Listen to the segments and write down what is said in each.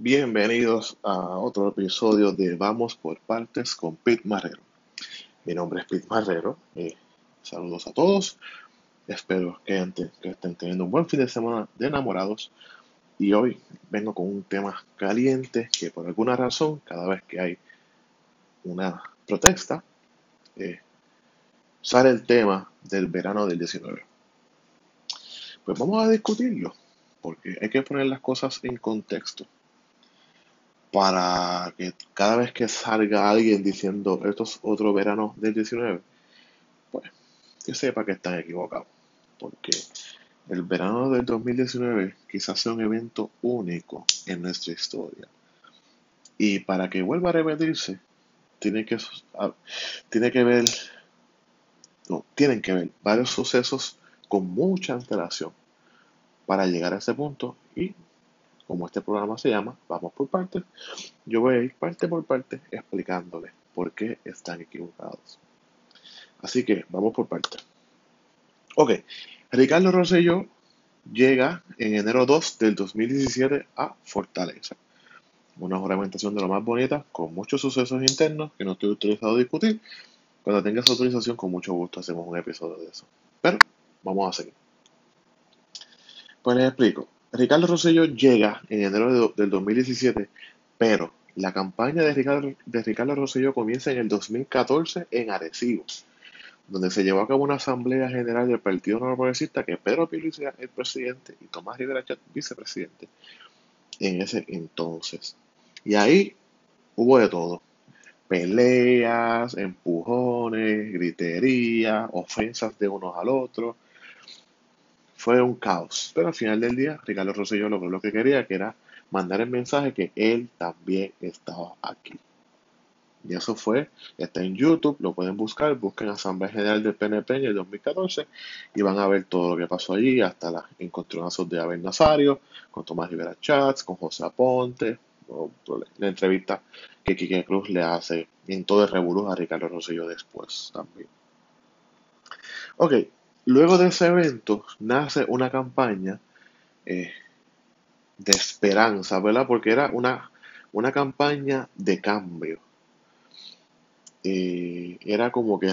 Bienvenidos a otro episodio de Vamos por Partes con Pete Marrero. Mi nombre es Pete Marrero. Saludos a todos. Espero que, que estén teniendo un buen fin de semana de enamorados. Y hoy vengo con un tema caliente que por alguna razón, cada vez que hay una protesta, eh, sale el tema del verano del 19. Pues vamos a discutirlo, porque hay que poner las cosas en contexto para que cada vez que salga alguien diciendo esto es otro verano del 19, pues que sepa que están equivocados. Porque el verano del 2019 quizás sea un evento único en nuestra historia. Y para que vuelva a repetirse, tiene que, tiene que ver, no, tienen que ver varios sucesos con mucha antelación para llegar a ese punto y como este programa se llama, vamos por partes, yo voy a ir parte por parte explicándoles por qué están equivocados. Así que vamos por partes. Ok, Ricardo Rosselló llega en enero 2 del 2017 a Fortaleza. Una juramentación de lo más bonita, con muchos sucesos internos que no estoy autorizado a discutir. Cuando tengas autorización, con mucho gusto hacemos un episodio de eso. Pero vamos a seguir. Pues les explico. Ricardo Rosselló llega en enero del 2017, pero la campaña de Ricardo, de Ricardo Rosselló comienza en el 2014 en Arecibo, donde se llevó a cabo una asamblea general del Partido Nuevo Progresista que Pedro Pierluisi era el presidente y Tomás Rivera Chat vicepresidente en ese entonces. Y ahí hubo de todo. Peleas, empujones, gritería, ofensas de unos al otro fue un caos. Pero al final del día, Ricardo Rosselló logró lo que quería, que era mandar el mensaje que él también estaba aquí. Y eso fue, está en YouTube, lo pueden buscar, busquen Asamblea General del PNP en el 2014 y van a ver todo lo que pasó allí, hasta los encontronazos de Abel Nazario, con Tomás Rivera Chats, con José Aponte, la entrevista que Quique Cruz le hace en todo el revolú a Ricardo Rosselló después también. Ok, Luego de ese evento nace una campaña eh, de esperanza, ¿verdad? Porque era una, una campaña de cambio. Eh, era como que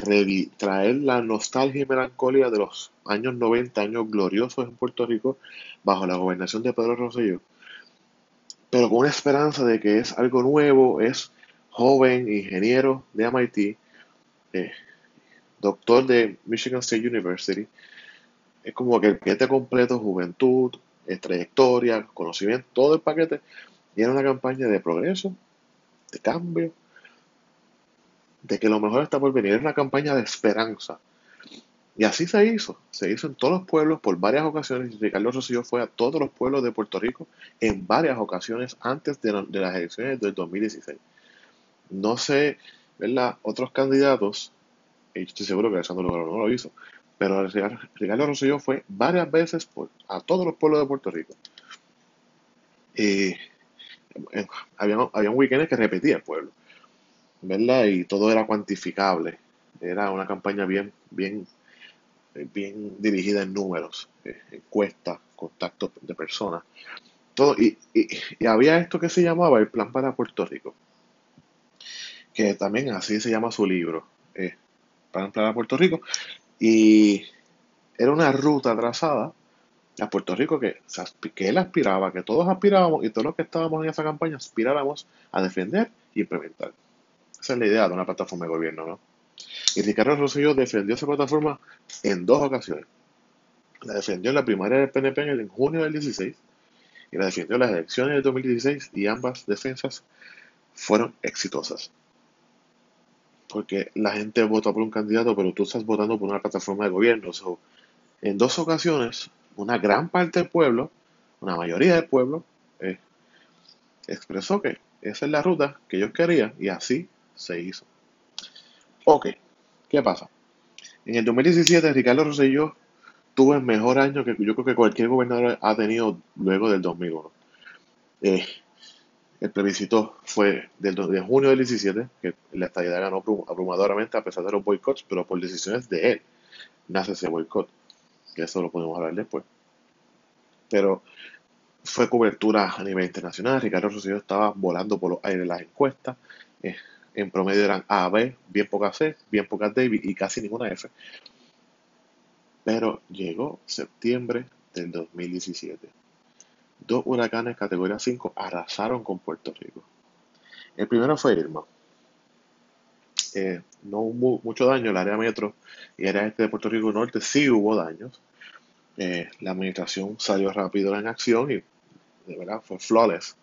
traer la nostalgia y melancolía de los años 90, años gloriosos en Puerto Rico, bajo la gobernación de Pedro Rosselló, pero con una esperanza de que es algo nuevo, es joven, ingeniero de MIT, eh, doctor de Michigan State University. Es como que el paquete completo, juventud, trayectoria, conocimiento, todo el paquete. Y era una campaña de progreso, de cambio, de que lo mejor está por venir. Era una campaña de esperanza. Y así se hizo. Se hizo en todos los pueblos por varias ocasiones. Ricardo Rosselló fue a todos los pueblos de Puerto Rico en varias ocasiones antes de, de las elecciones del 2016. No sé, ¿verdad? Otros candidatos estoy seguro que Alessandro no lo hizo, pero Ricardo Rosselló fue varias veces a todos los pueblos de Puerto Rico. Y había, un weekend que repetía el pueblo, ¿verdad? Y todo era cuantificable. Era una campaña bien, bien, bien dirigida en números, eh, encuestas, contactos de personas. Todo, y, y, había esto que se llamaba el Plan para Puerto Rico, que también así se llama su libro. Eh, para entrar a Puerto Rico. Y era una ruta trazada a Puerto Rico que, que él aspiraba, que todos aspirábamos y todos los que estábamos en esa campaña aspiráramos a defender y implementar. Esa es la idea de una plataforma de gobierno, ¿no? Y Ricardo Rosselló defendió esa plataforma en dos ocasiones. La defendió en la primaria del PNP en junio del 16 y la defendió en las elecciones del 2016 y ambas defensas fueron exitosas porque la gente vota por un candidato, pero tú estás votando por una plataforma de gobierno. en dos ocasiones, una gran parte del pueblo, una mayoría del pueblo, eh, expresó que esa es la ruta que ellos querían y así se hizo. Ok, ¿qué pasa? En el 2017 Ricardo Rosselló tuvo el mejor año que yo creo que cualquier gobernador ha tenido luego del 2001. Eh, el plebiscito fue del, de junio del 17, que la estadía ganó abrumadoramente a pesar de los boicots, pero por decisiones de él nace ese boicot, que eso lo podemos hablar después. Pero fue cobertura a nivel internacional. Ricardo Rosselló estaba volando por los aires las encuestas. Eh, en promedio eran A, B, bien pocas C, bien pocas D y casi ninguna F. Pero llegó septiembre del 2017. Dos huracanes categoría 5 arrasaron con Puerto Rico. El primero fue Irma. Eh, no hubo mucho daño, el área metro y el área este de Puerto Rico Norte sí hubo daños. Eh, la administración salió rápido en acción y de verdad fue flawless.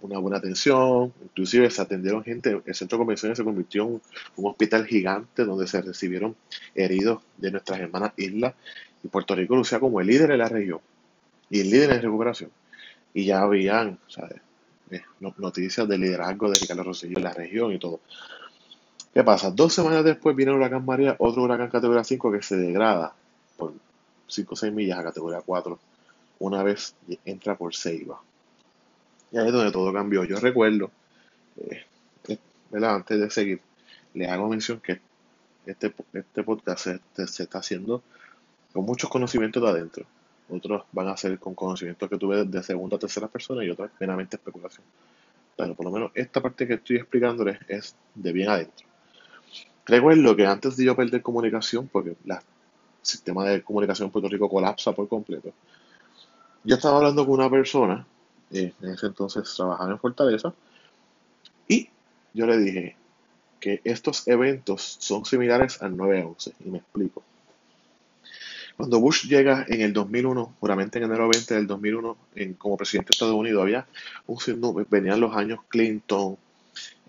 Una buena atención, inclusive se atendieron gente, el centro de convenciones se convirtió en un hospital gigante donde se recibieron heridos de nuestras hermanas islas y Puerto Rico lucía como el líder de la región y el líder en recuperación. Y ya habían eh, noticias del liderazgo de Ricardo Rosselló en la región y todo. ¿Qué pasa? Dos semanas después viene el huracán María, otro huracán categoría 5 que se degrada por 5 o 6 millas a categoría 4 una vez entra por Ceiba. Y ahí es donde todo cambió. Yo recuerdo, eh, eh, antes de seguir, le hago mención que este, este podcast se, está haciendo con muchos conocimientos de adentro. Otros van a ser con conocimientos que tuve de segunda a tercera persona y otras meramente especulación. Pero por lo menos esta parte que estoy explicándoles es de bien adentro. Recuerdo que antes de yo perder comunicación, porque el sistema de comunicación en Puerto Rico colapsa por completo, yo estaba hablando con una persona, en ese entonces trabajaba en Fortaleza, y yo le dije que estos eventos son similares al 9-11, y me explico. Cuando Bush llega en el 2001, puramente en enero 20 del 2001, en, como presidente de Estados Unidos, había un venían los años Clinton,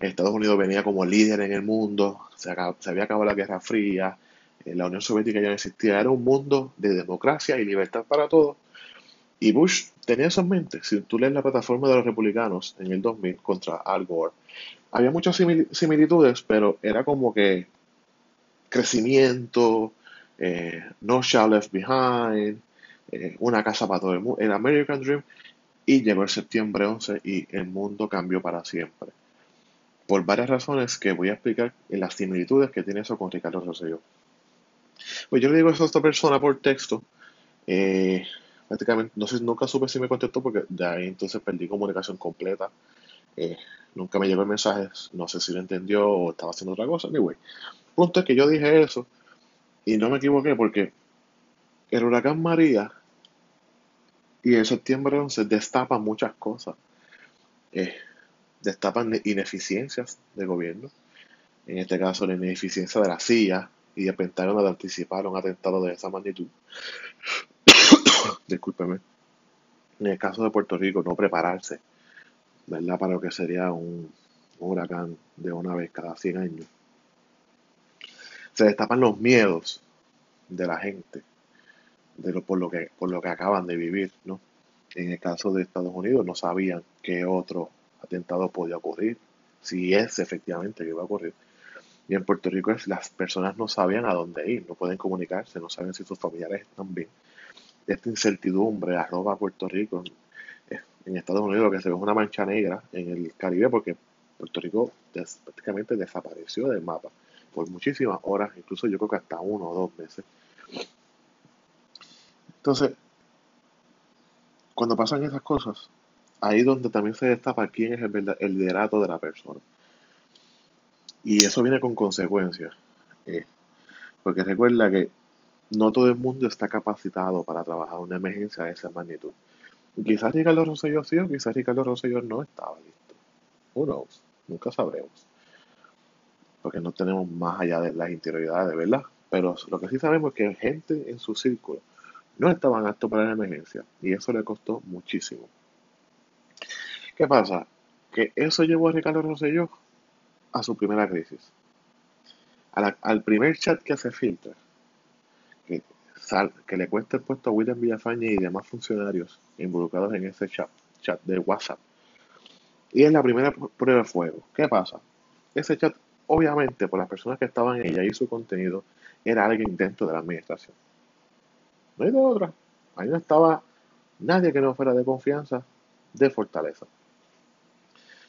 Estados Unidos venía como líder en el mundo, se, había acabado la Guerra Fría, eh, la Unión Soviética ya no existía, era un mundo de democracia y libertad para todos. Y Bush tenía eso en mente. Si tú lees la plataforma de los republicanos en el 2000 contra Al Gore, había muchas similitudes, pero era como que crecimiento, eh, No Child Left Behind, eh, una casa para todo el mundo, el American Dream, y llegó el septiembre 11 y el mundo cambió para siempre. Por varias razones que voy a explicar en las similitudes que tiene eso con Ricardo Rosselló. Pues yo le digo eso a esta persona por texto. Eh, prácticamente, no sé, nunca supe si me contestó porque de ahí entonces perdí comunicación completa. nunca me llegó el mensaje, no sé si lo entendió o estaba haciendo otra cosa. Anyway, punto es que yo dije eso y no me equivoqué porque el huracán María y el septiembre 11 destapan muchas cosas. Eh, destapan ineficiencias del gobierno. En este caso, la ineficiencia de la CIA y el Pentágono de anticipar un atentado de esa magnitud. Discúlpeme. En el caso de Puerto Rico, no prepararse, ¿verdad? Para lo que sería un huracán de una vez cada 100 años se destapan los miedos de la gente de lo, por, lo que, por lo que acaban de vivir, ¿no? En el caso de Estados Unidos no sabían qué otro atentado podía ocurrir, si es efectivamente que iba a ocurrir. Y en Puerto Rico las personas no sabían a dónde ir, no pueden comunicarse, no saben si sus familiares están bien. Esta incertidumbre arroba Puerto Rico. En Estados Unidos lo que se ve es una mancha negra en el Caribe porque Puerto Rico prácticamente desapareció del mapa por muchísimas horas, incluso yo creo que hasta uno o dos meses. Entonces, cuando pasan esas cosas, ahí donde también se destapa quién es el, el liderato de la persona. Y eso viene con consecuencias. Eh, porque recuerda que no todo el mundo está capacitado para trabajar una emergencia de esa magnitud. Quizás Ricardo Rosselló sí o quizás Ricardo Rosselló no estaba listo. Knows? Nunca sabremos porque no tenemos más allá de las interioridades, ¿verdad? Pero lo que sí sabemos es que gente en su círculo no estaban aptos para la emergencia y eso le costó muchísimo. ¿Qué pasa? Que eso llevó a Ricardo Rosselló a su primera crisis. al primer chat que se filtra, que, que le cuesta el puesto a William Villafañe y demás funcionarios involucrados en ese chat, chat de WhatsApp. Y es la primera prueba de fuego. ¿Qué pasa? Ese chat obviamente por las personas que estaban en ella y su contenido, era alguien dentro de la administración. No hay de otra. Ahí no estaba nadie que no fuera de confianza de fortaleza.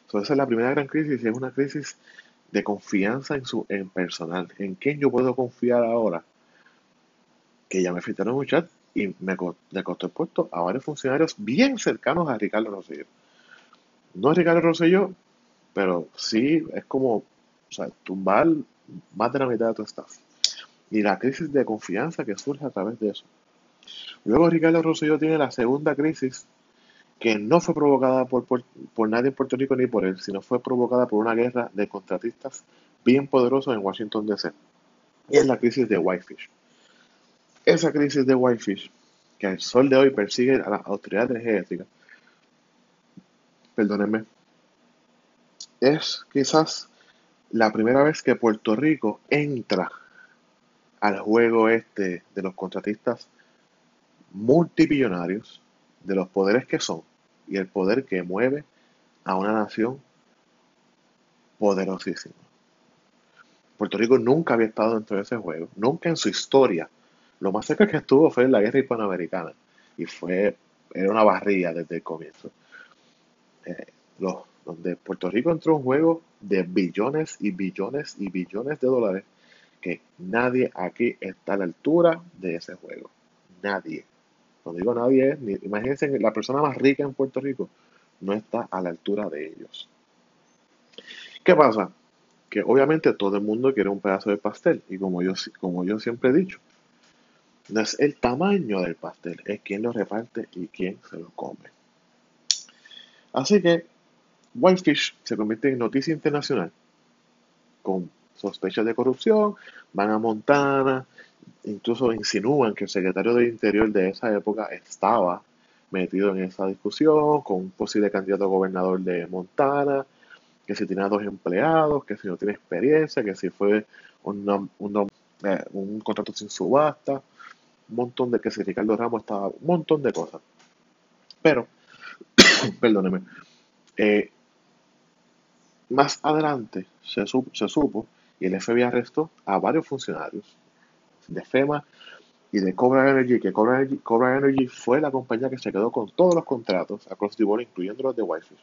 Entonces esa es la primera gran crisis y es una crisis de confianza en su en personal. ¿En quién yo puedo confiar ahora? Que ya me filtraron un chat y me, le costó el puesto a varios funcionarios bien cercanos a Ricardo Rosselló. No es Ricardo Rosselló, pero sí es como o sea, tumbar más de la mitad de tu staff. Y la crisis de confianza que surge a través de eso. Luego Ricardo Rosselló tiene la segunda crisis que no fue provocada por, por, nadie en Puerto Rico ni por él, sino fue provocada por una guerra de contratistas bien poderosos en Washington DC. Y es la crisis de Whitefish. Esa crisis de Whitefish, que al sol de hoy persigue a la autoridad energética, perdónenme, es quizás la primera vez que Puerto Rico entra al juego este de los contratistas multimillonarios, de los poderes que son y el poder que mueve a una nación poderosísima. Puerto Rico nunca había estado dentro de ese juego, nunca en su historia. Lo más cerca que estuvo fue en la guerra hispanoamericana y fue, era una barrilla desde el comienzo. Eh, donde Puerto Rico entró en un juego de billones y billones y billones de dólares que nadie aquí está a la altura de ese juego. Nadie. Cuando digo nadie, imagínense la persona más rica en Puerto Rico no está a la altura de ellos. ¿Qué pasa? Que obviamente todo el mundo quiere un pedazo de pastel y como yo, como yo siempre he dicho, no es el tamaño del pastel, es quién lo reparte y quién se lo come. Así que Whitefish se convierte en noticia internacional con sospechas de corrupción, van a Montana, incluso insinúan que el secretario de Interior de esa época estaba metido en esa discusión con un posible candidato a gobernador de Montana, que si tenía dos empleados, que si no tiene experiencia, que si fue un, eh, un contrato sin subasta, un montón de que si Ricardo Ramos estaba, un montón de cosas. Pero, perdóneme, eh, más adelante se, supo y el FBI arrestó a varios funcionarios de FEMA y de Cobra Energy, que Cobra Energy, fue la compañía que se quedó con todos los contratos across the board, incluyendo los de Wi-Fi.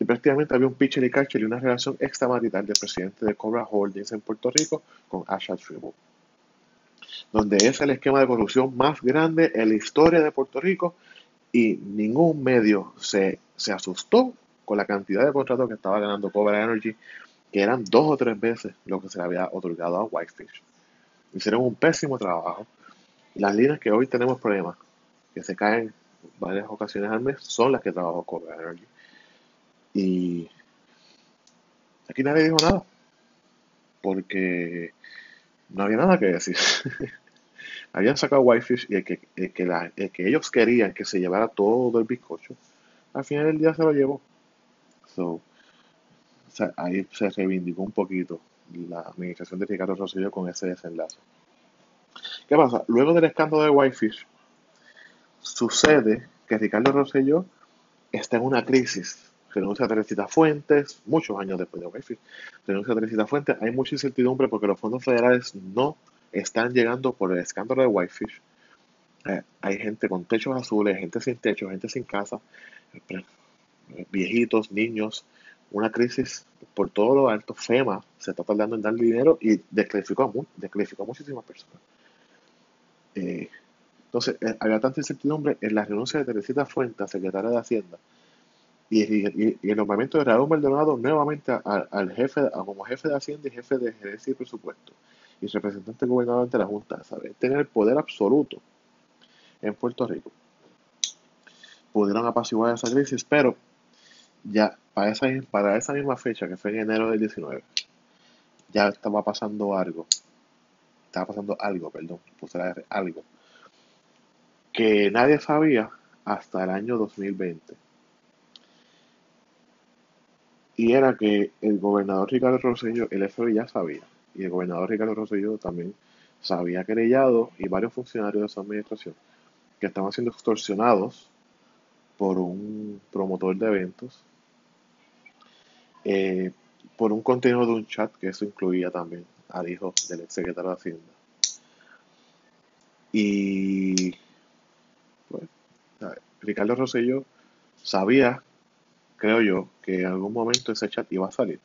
Y prácticamente había un pitcher y catcher y una relación extramarital del presidente de Cobra Holdings en Puerto Rico con Asha Tribune, donde es el esquema de corrupción más grande en la historia de Puerto Rico y ningún medio se, se asustó con la cantidad de contratos que estaba ganando Cobra Energy, que eran dos o tres veces lo que se le había otorgado a Whitefish. Hicieron un pésimo trabajo. Las líneas que hoy tenemos problemas, que se caen varias ocasiones al mes, son las que trabajó Cobra Energy. Y aquí nadie dijo nada, porque no había nada que decir. Habían sacado Whitefish y el que, que, que ellos querían que se llevara todo el bizcocho, al final del día se lo llevó. So, ahí se reivindicó un poquito la administración de Ricardo Rosselló con ese desenlace. ¿Qué pasa? Luego del escándalo de Whitefish, sucede que Ricardo Rosselló está en una crisis. Renuncia a Teresita Fuentes, muchos años después de Whitefish, renuncia a Teresita Fuentes. Hay mucha incertidumbre porque los fondos federales no están llegando por el escándalo de Whitefish. Eh, hay gente con techos azules, gente sin techo, gente sin casa, viejitos, niños, una crisis por todo lo alto. FEMA se está tardando en dar dinero y desclasificó a, muchísimas personas. Eh, entonces, eh, había tanta incertidumbre en la renuncia de Teresita Fuentes, secretaria de Hacienda, y, el nombramiento de Raúl Maldonado nuevamente al jefe, como jefe de Hacienda y jefe de gerencia y presupuesto, y representante gobernador ante la Junta, ¿sabe? tener el poder absoluto en Puerto Rico. Pudieron apaciguar esa crisis, pero ya para esa, para esa misma fecha, que fue en enero del 19, ya estaba pasando algo. Estaba pasando algo, perdón, puse algo. Que nadie sabía hasta el año 2020. Y era que el gobernador Ricardo Rosselló, el FBI ya sabía, y el gobernador Ricardo Rosselló también se había querellado y varios funcionarios de su administración que estaban siendo extorsionados por un promotor de eventos eh, por un contenido de un chat que eso incluía también al hijo del ex secretario de Hacienda. Y pues, Ricardo Rosselló sabía, creo yo, que en algún momento ese chat iba a salir.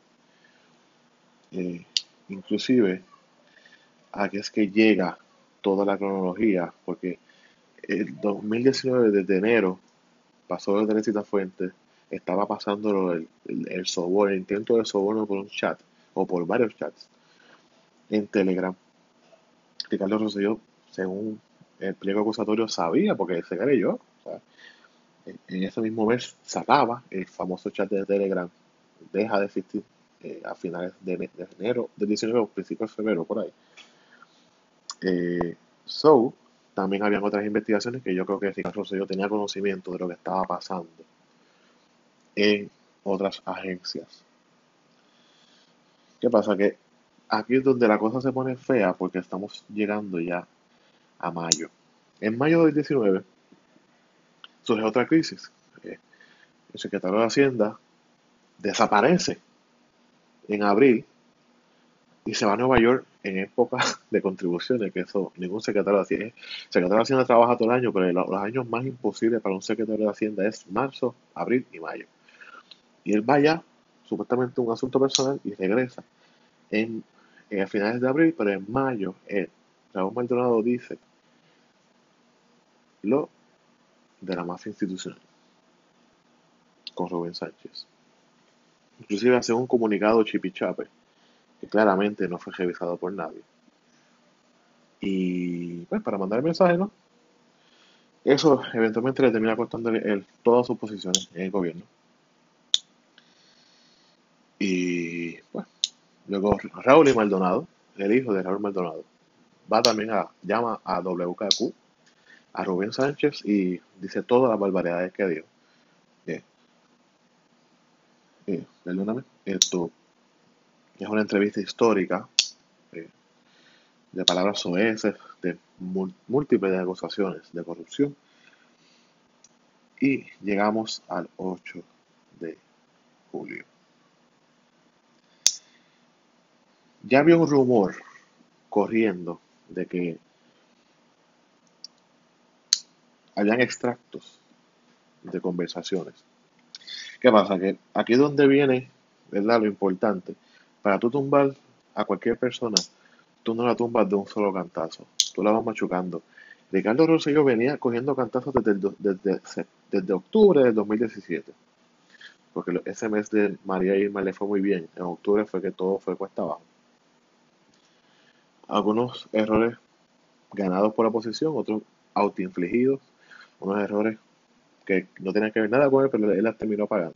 Eh, inclusive, aquí es que llega toda la cronología, porque el 2019, desde enero, pasó de Teresita Fuentes, estaba pasando el, el, soborno, el intento de soborno por un chat, o por varios chats, en Telegram. Ricardo Rosselló, según el pliego acusatorio, sabía, porque se creyó. O en ese mismo mes sacaba el famoso chat de Telegram, deja de existir eh, a finales de, enero del 19 o principios de febrero, por ahí. Eh, so, también habían otras investigaciones que yo creo que Ricardo Rosselló tenía conocimiento de lo que estaba pasando en otras agencias. ¿Qué pasa? Que aquí es donde la cosa se pone fea porque estamos llegando ya a mayo. En mayo del 19 surge otra crisis. Eh, el secretario de Hacienda desaparece en abril y se va a Nueva York en época de contribuciones, que eso ningún secretario de Hacienda. El secretario de Hacienda trabaja todo el año, pero los años más imposibles para un secretario de Hacienda es marzo, abril y mayo. Y él vaya, supuestamente un asunto personal, y regresa en, a finales de abril, pero en mayo, eh, Raúl Maldonado dice lo de la mafia institucional con Rubén Sánchez. Inclusive hace un comunicado chipichape que claramente no fue revisado por nadie. Y pues para mandar el mensaje, ¿no? Eso eventualmente le termina costando él todas sus posiciones en el gobierno. Y pues, luego Raúl y Maldonado, el hijo de Raúl Maldonado, va también a, llama a WKQ a Rubén Sánchez y dice todas las barbaridades que dio. Eh, eh, perdóname, esto es una entrevista histórica eh, de palabras soeces, de múltiples acusaciones de corrupción. Y llegamos al 8 de julio. Ya había un rumor corriendo de que habían extractos de conversaciones. ¿Qué pasa? Que aquí es donde viene, ¿verdad? Lo importante. Para tú tumbar a cualquier persona, tú no la tumbas de un solo cantazo. Tú la vas machucando. Ricardo Rosselló venía cogiendo cantazos desde, desde, octubre del 2017. Porque ese mes de María Irma le fue muy bien. En octubre fue que todo fue cuesta abajo. Algunos errores ganados por la oposición, otros autoinfligidos unos errores que no tenían que ver nada con él, pero él las terminó pagando.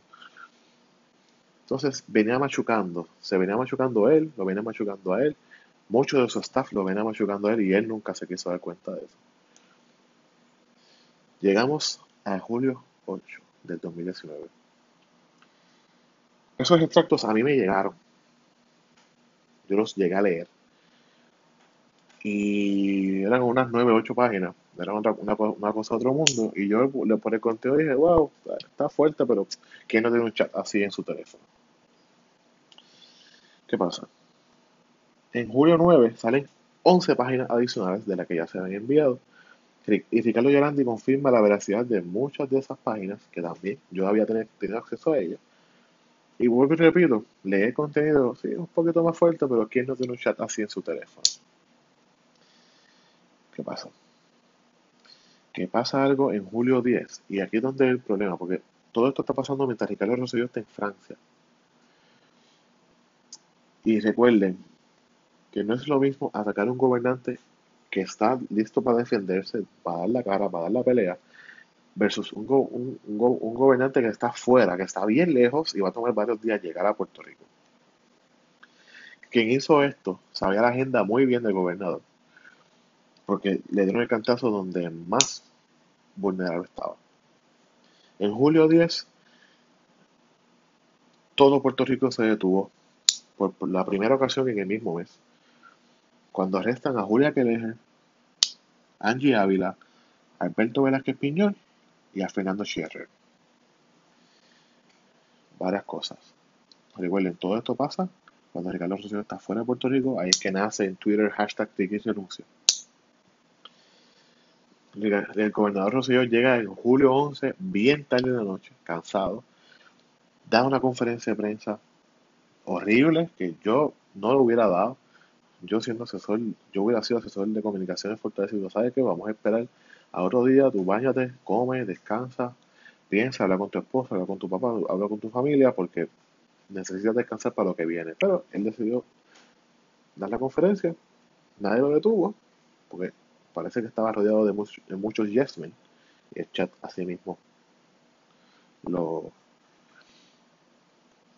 Entonces venía machucando, se venía machucando él, lo venía machucando a él, muchos de su staff lo venía machucando a él y él nunca se quiso dar cuenta de eso. Llegamos a julio 8 del 2019. Esos extractos a mí me llegaron. Yo los llegué a leer. Y eran unas 9, 8 páginas era una, una, cosa de otro mundo. Y yo le pone el conteo y dije, wow, está fuerte, pero ¿quién no tiene un chat así en su teléfono? ¿Qué pasa? En julio 9 salen 11 páginas adicionales de las que ya se han enviado. Y Ricardo Yolandi confirma la veracidad de muchas de esas páginas, que también yo había tenido acceso a ellas. Y vuelvo y repito, lee el contenido, sí, un poquito más fuerte, pero ¿quién no tiene un chat así en su teléfono? ¿Qué pasa? que pasa algo en julio 10, y aquí es donde es el problema, porque todo esto está pasando mientras Ricardo Rosselló está en Francia. Y recuerden que no es lo mismo atacar a un gobernante que está listo para defenderse, para dar la cara, para dar la pelea, versus un, un gobernante que está fuera, que está bien lejos y va a tomar varios días llegar a Puerto Rico. Quien hizo esto sabía la agenda muy bien del gobernador porque le dieron el cantazo donde más vulnerable estaba. En julio 10, todo Puerto Rico se detuvo por, la primera ocasión en el mismo mes, cuando arrestan a Julia Queleje, Angie Ávila, Alberto Velázquez Piñol y a Fernando Scherrer. Varias cosas. Recuerden, todo esto pasa cuando Ricardo Rosselló está fuera de Puerto Rico, ahí es que nace en Twitter hashtag renuncio el gobernador Rosselló llega en julio 11, bien tarde de la noche, cansado, da una conferencia de prensa horrible que yo no lo hubiera dado. Yo siendo asesor, yo hubiera sido asesor de comunicaciones fortalecido. ¿Sabe qué? Vamos a esperar A otro día tú bañate, come, descansa, piensa, habla con tu esposa, habla con tu papá, habla con tu familia, porque necesitas descansar para lo que viene. Pero él decidió dar la conferencia, nadie lo detuvo, porque parece que estaba rodeado de, muchos, de muchos yes men, y el chat así mismo lo,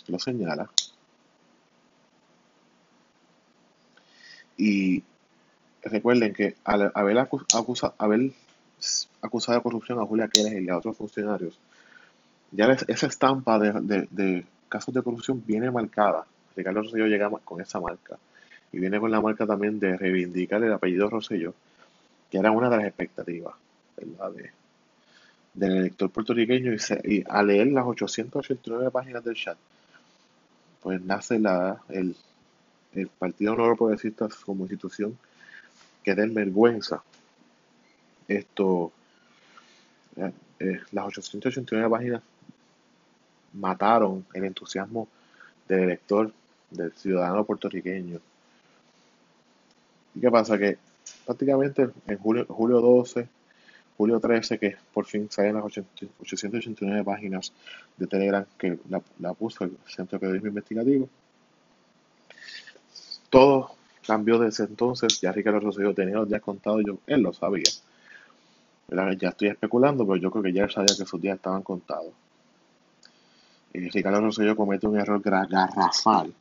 lo señala. Y recuerden que al haber, acusa, haber acusado de corrupción a Julia Keres y a otros funcionarios, ya esa estampa de, de, casos de corrupción viene marcada. Ricardo Rosselló llega con esa marca. Y viene con la marca también de reivindicar el apellido Rosselló, que era una de las expectativas del elector puertorriqueño. Y, y al leer las 889 páginas del chat, pues nace la, el, el Partido Nuevo Progresista como institución que den vergüenza. Esto, eh, eh, las 889 páginas mataron el entusiasmo del elector, del ciudadano puertorriqueño. ¿Y qué pasa? Que prácticamente en julio, julio 12, julio 13, que por fin salen las 889 páginas de Telegram que la, la puso el Centro de Periodismo Investigativo, todo cambió desde entonces. Ya Ricardo Rosselló tenía los días contados, yo, él lo sabía. Ya estoy especulando, pero yo creo que ya él sabía que sus días estaban contados. Y Ricardo Rosselló comete un error garrafal.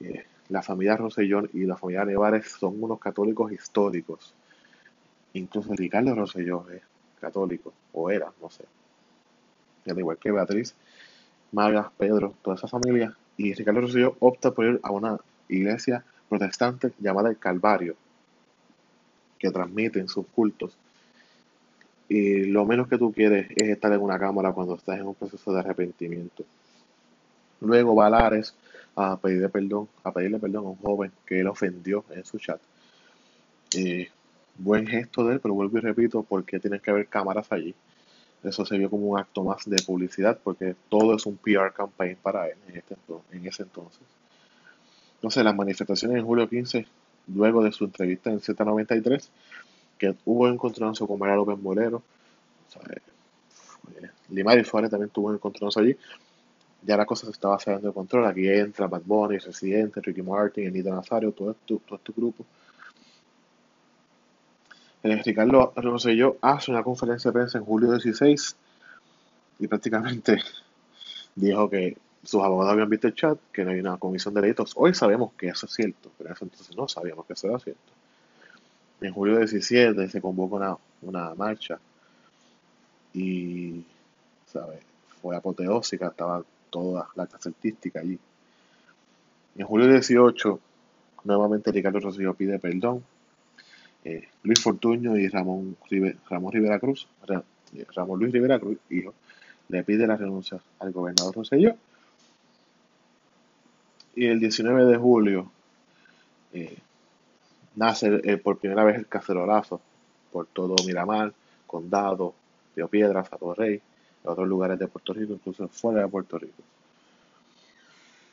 Eh, la familia Rosselló y la familia Nevares son unos católicos históricos. Incluso Ricardo Rosselló es católico, o era, no sé. Al igual que Beatriz, Magas, Pedro, toda esa familia. Y Ricardo Rosselló opta por ir a una iglesia protestante llamada el Calvario, que transmiten sus cultos. Y lo menos que tú quieres es estar en una cámara cuando estás en un proceso de arrepentimiento. Luego Valares a pedirle perdón, a pedirle perdón a un joven que él ofendió en su chat. buen gesto de él, pero vuelvo y repito, porque tienen que haber cámaras allí. Eso se vio como un acto más de publicidad, porque todo es un PR campaign para él en, este, en ese entonces. Entonces, las manifestaciones en julio 15, luego de su entrevista en Z93, que hubo encontronazo con María López Moreno, Limar y Suárez también tuvo encontronazo allí. Ya la cosa se estaba saliendo de control. Aquí entra Bad Bunny, Residente, Ricky Martin, Anita Nazario, todo, esto, todo este grupo. El Ricardo Rosselló hace una conferencia de prensa en julio 16 y prácticamente dijo que sus abogados habían visto el chat, que no hay una comisión de delitos. Hoy sabemos que eso es cierto, pero en ese entonces no sabíamos que eso era cierto. En julio 17 se convocó una, una marcha y, ¿sabes? Fue apoteósica, estaba toda la casa artística allí. En julio 18, nuevamente Ricardo Rosillo pide perdón. Eh, Luis Fortuño y Ramón, Ramón Rivera Cruz, Ramón Luis Rivera Cruz, hijo, le pide la renuncia al gobernador Rosselló y el 19 de julio eh, nace eh, por primera vez el cacerolazo por todo Miramar, Condado, Río Piedras, Sato Rey, otros lugares de Puerto Rico, incluso fuera de Puerto Rico.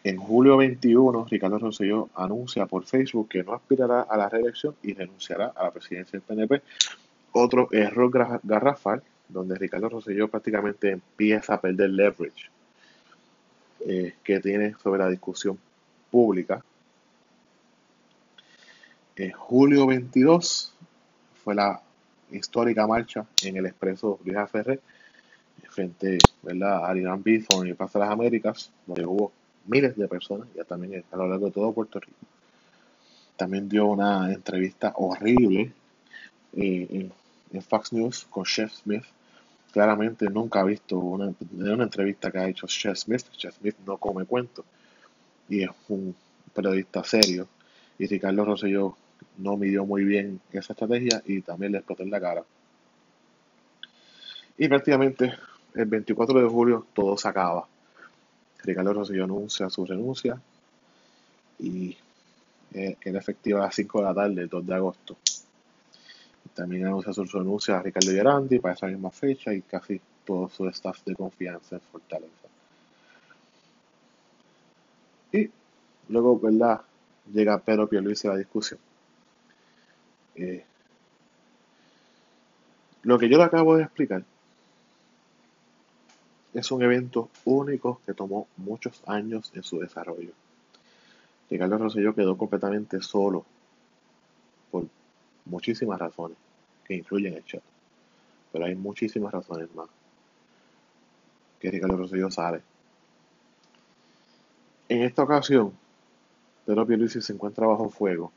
En julio 21, Ricardo Rosselló anuncia por Facebook que no aspirará a la reelección y renunciará a la presidencia del PNP. Otro error garrafal, donde Ricardo Rosselló prácticamente empieza a perder leverage eh, que tiene sobre la discusión pública. En julio 22 fue la histórica marcha en el expreso Luis Ferrer frente ¿verdad? a Irán Bithorn y Plaza de las Américas, donde hubo miles de personas, ya también a lo largo de todo Puerto Rico. También dio una entrevista horrible eh, en, Fox News con Chef Smith. Claramente nunca ha visto una, una entrevista que ha hecho Chef Smith. Chef Smith no come cuentos y es un periodista serio. Y Ricardo Rosselló no midió muy bien esa estrategia y también le explotó en la cara. Y prácticamente el 24 de julio todo se acaba. Ricardo Rosselló anuncia su renuncia y eh, era efectiva a las 5 de la tarde, el 2 de agosto. También anuncia su renuncia a Ricardo Gerandi para esa misma fecha y casi todo su staff de confianza en Fortaleza. Y luego, ¿verdad? Llega Pedro Pierluisi a la discusión. Eh, Lo que yo le acabo de explicar es un evento único que tomó muchos años en su desarrollo. Ricardo Rosselló quedó completamente solo por muchísimas razones que influyen en el chat. Pero hay muchísimas razones más que Ricardo Rosselló sale. En esta ocasión, Pedro Pierluisi se encuentra bajo fuego,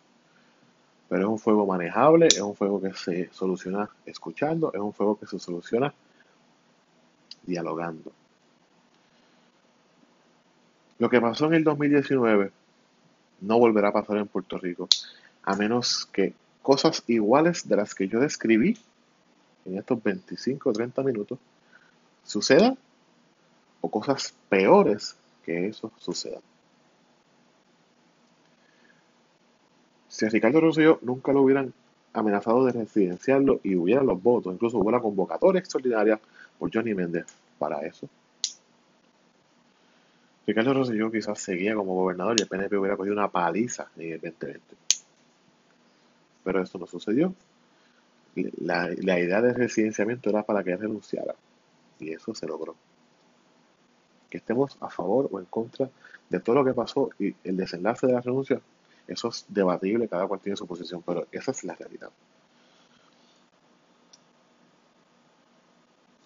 pero es un fuego manejable, es un fuego que se soluciona escuchando, es un fuego que se soluciona dialogando. Lo que pasó en el 2019 no volverá a pasar en Puerto Rico, a menos que cosas iguales de las que yo describí en estos 25 o 30 minutos sucedan o cosas peores que eso suceda. Si a Ricardo Rosselló nunca lo hubieran amenazado de residenciarlo y hubieran los votos, incluso hubo una convocatoria extraordinaria por Johnny Méndez para eso. Ricardo Rosselló quizás seguía como gobernador y el PNP hubiera cogido una paliza en el 2020. Pero eso no sucedió. La, la idea de residenciamiento era para que él renunciara. Y eso se logró. Que estemos a favor o en contra de todo lo que pasó y el desenlace de la renuncia, eso es debatible, cada cual tiene su posición, pero esa es la realidad.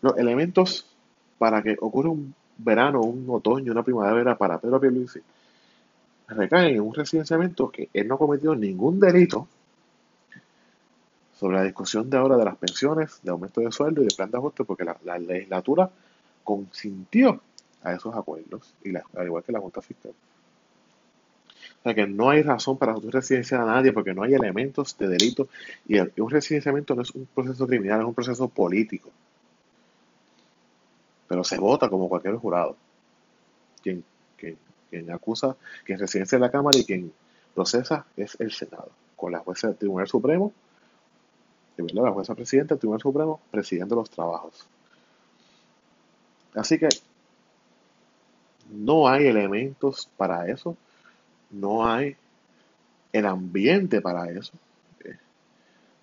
Los elementos para que ocurra un verano, un otoño, una primavera para Pedro Pierluisi recaen en un residenciamiento que él no cometió ningún delito sobre la discusión de ahora de las pensiones, de aumento de sueldo y de plan de ajuste, porque la, legislatura consintió a esos acuerdos, y al igual que la Junta Fiscal. O sea que no hay razón para residenciar a nadie porque no hay elementos de delito y un residenciamiento no es un proceso criminal, es un proceso político pero se vota como cualquier jurado. Quien, quien, acusa, quien residencia en la Cámara y quien procesa es el Senado, con la jueza del Tribunal Supremo, la jueza presidenta del Tribunal Supremo presidiendo los trabajos. Así que no hay elementos para eso, no hay el ambiente para eso.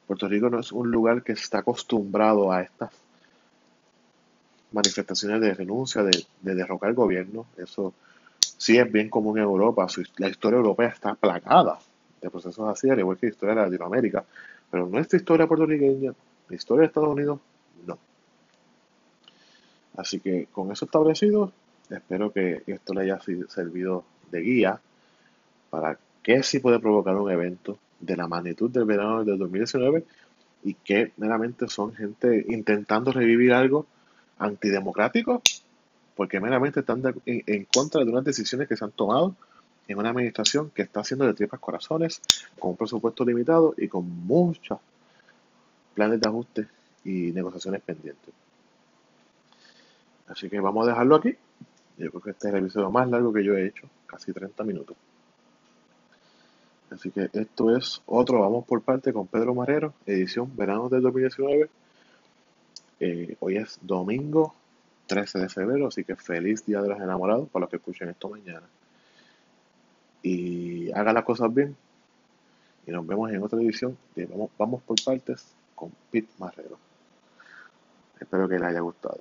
Puerto Rico no es un lugar que está acostumbrado a estas manifestaciones de renuncia, de, derrocar el gobierno. Eso sí es bien común en Europa. La historia europea está plagada de procesos así, al igual que la historia de Latinoamérica. Pero nuestra historia puertorriqueña, la historia de Estados Unidos, no. Así que con eso establecido, espero que esto le haya servido de guía para qué sí puede provocar un evento de la magnitud del verano del 2019 y que meramente son gente intentando revivir algo antidemocráticos porque meramente están en, contra de unas decisiones que se han tomado en una administración que está haciendo de tripas corazones, con un presupuesto limitado y con muchos planes de ajuste y negociaciones pendientes. Así que vamos a dejarlo aquí. Yo creo que este es el episodio más largo que yo he hecho, casi 30 minutos. Así que esto es otro Vamos por parte con Pedro Marrero, edición verano del 2019. Eh, hoy es domingo 13 de febrero, así que feliz Día de los Enamorados para los que escuchen esto mañana. Y haga las cosas bien. Y nos vemos en otra edición de Vamos, por Partes con Pete Marrero. Espero que les haya gustado.